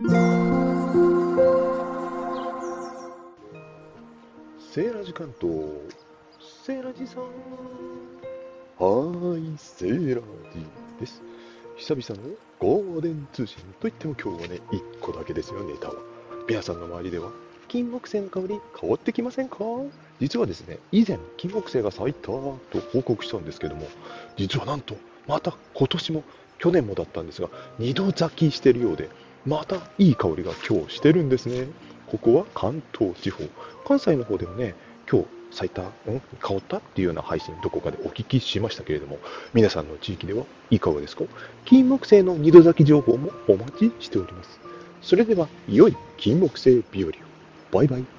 セーラジ関東、セーラジさん。はーい、セーラジです。久々のゴールデン通信といっても今日はね、1個だけですよ、ネタは。皆さんの周りでは、金木犀の香り変わってきませんか？実はですね、以前、金木犀が咲いたと報告したんですけども、実はなんと、また今年も、去年もだったんですが、2度咲きしてるようで、またいい香りが今日してるんですね。ここは関東地方。関西の方ではね、今日咲いた、ん、香ったっていうような配信どこかでお聞きしましたけれども、皆さんの地域ではいかがですか？金木犀の二度咲き情報もお待ちしております。それでは、良い金木犀日和を。バイバイ。